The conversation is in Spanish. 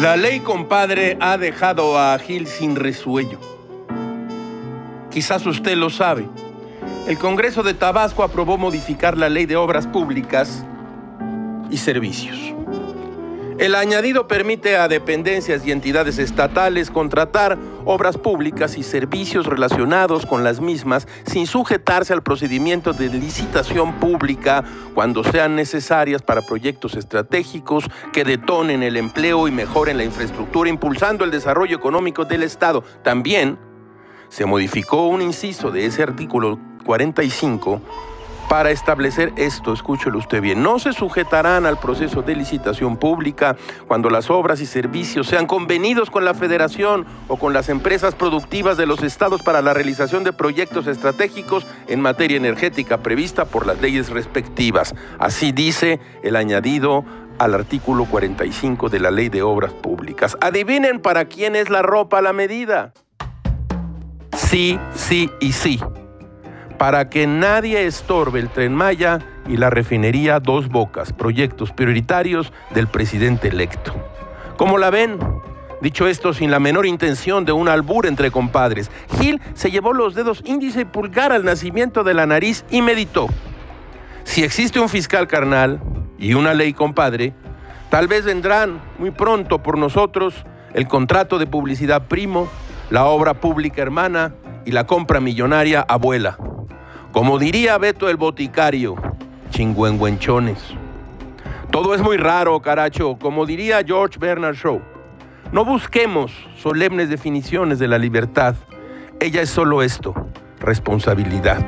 La ley compadre ha dejado a Gil sin resuello. Quizás usted lo sabe. El Congreso de Tabasco aprobó modificar la ley de obras públicas y servicios. El añadido permite a dependencias y entidades estatales contratar obras públicas y servicios relacionados con las mismas sin sujetarse al procedimiento de licitación pública cuando sean necesarias para proyectos estratégicos que detonen el empleo y mejoren la infraestructura, impulsando el desarrollo económico del Estado. También se modificó un inciso de ese artículo 45 para establecer esto, escúchelo usted bien, no se sujetarán al proceso de licitación pública cuando las obras y servicios sean convenidos con la federación o con las empresas productivas de los estados para la realización de proyectos estratégicos en materia energética prevista por las leyes respectivas. Así dice el añadido al artículo 45 de la Ley de Obras Públicas. Adivinen para quién es la ropa a la medida. Sí, sí y sí para que nadie estorbe el tren Maya y la refinería Dos Bocas, proyectos prioritarios del presidente electo. ¿Cómo la ven? Dicho esto sin la menor intención de un albur entre compadres, Gil se llevó los dedos índice y pulgar al nacimiento de la nariz y meditó. Si existe un fiscal carnal y una ley compadre, tal vez vendrán muy pronto por nosotros el contrato de publicidad primo, la obra pública hermana y la compra millonaria abuela. Como diría Beto el boticario, chingüengüenchones. Todo es muy raro, caracho, como diría George Bernard Shaw. No busquemos solemnes definiciones de la libertad. Ella es solo esto, responsabilidad.